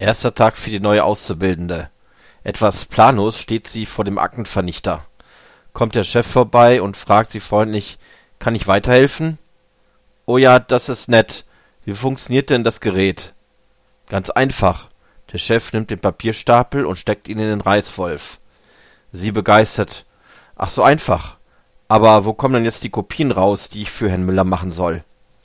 Erster Tag für die neue Auszubildende. Etwas planlos steht sie vor dem Aktenvernichter. Kommt der Chef vorbei und fragt sie freundlich, kann ich weiterhelfen? Oh ja, das ist nett. Wie funktioniert denn das Gerät? Ganz einfach. Der Chef nimmt den Papierstapel und steckt ihn in den Reißwolf. Sie begeistert. Ach so einfach. Aber wo kommen denn jetzt die Kopien raus, die ich für Herrn Müller machen soll?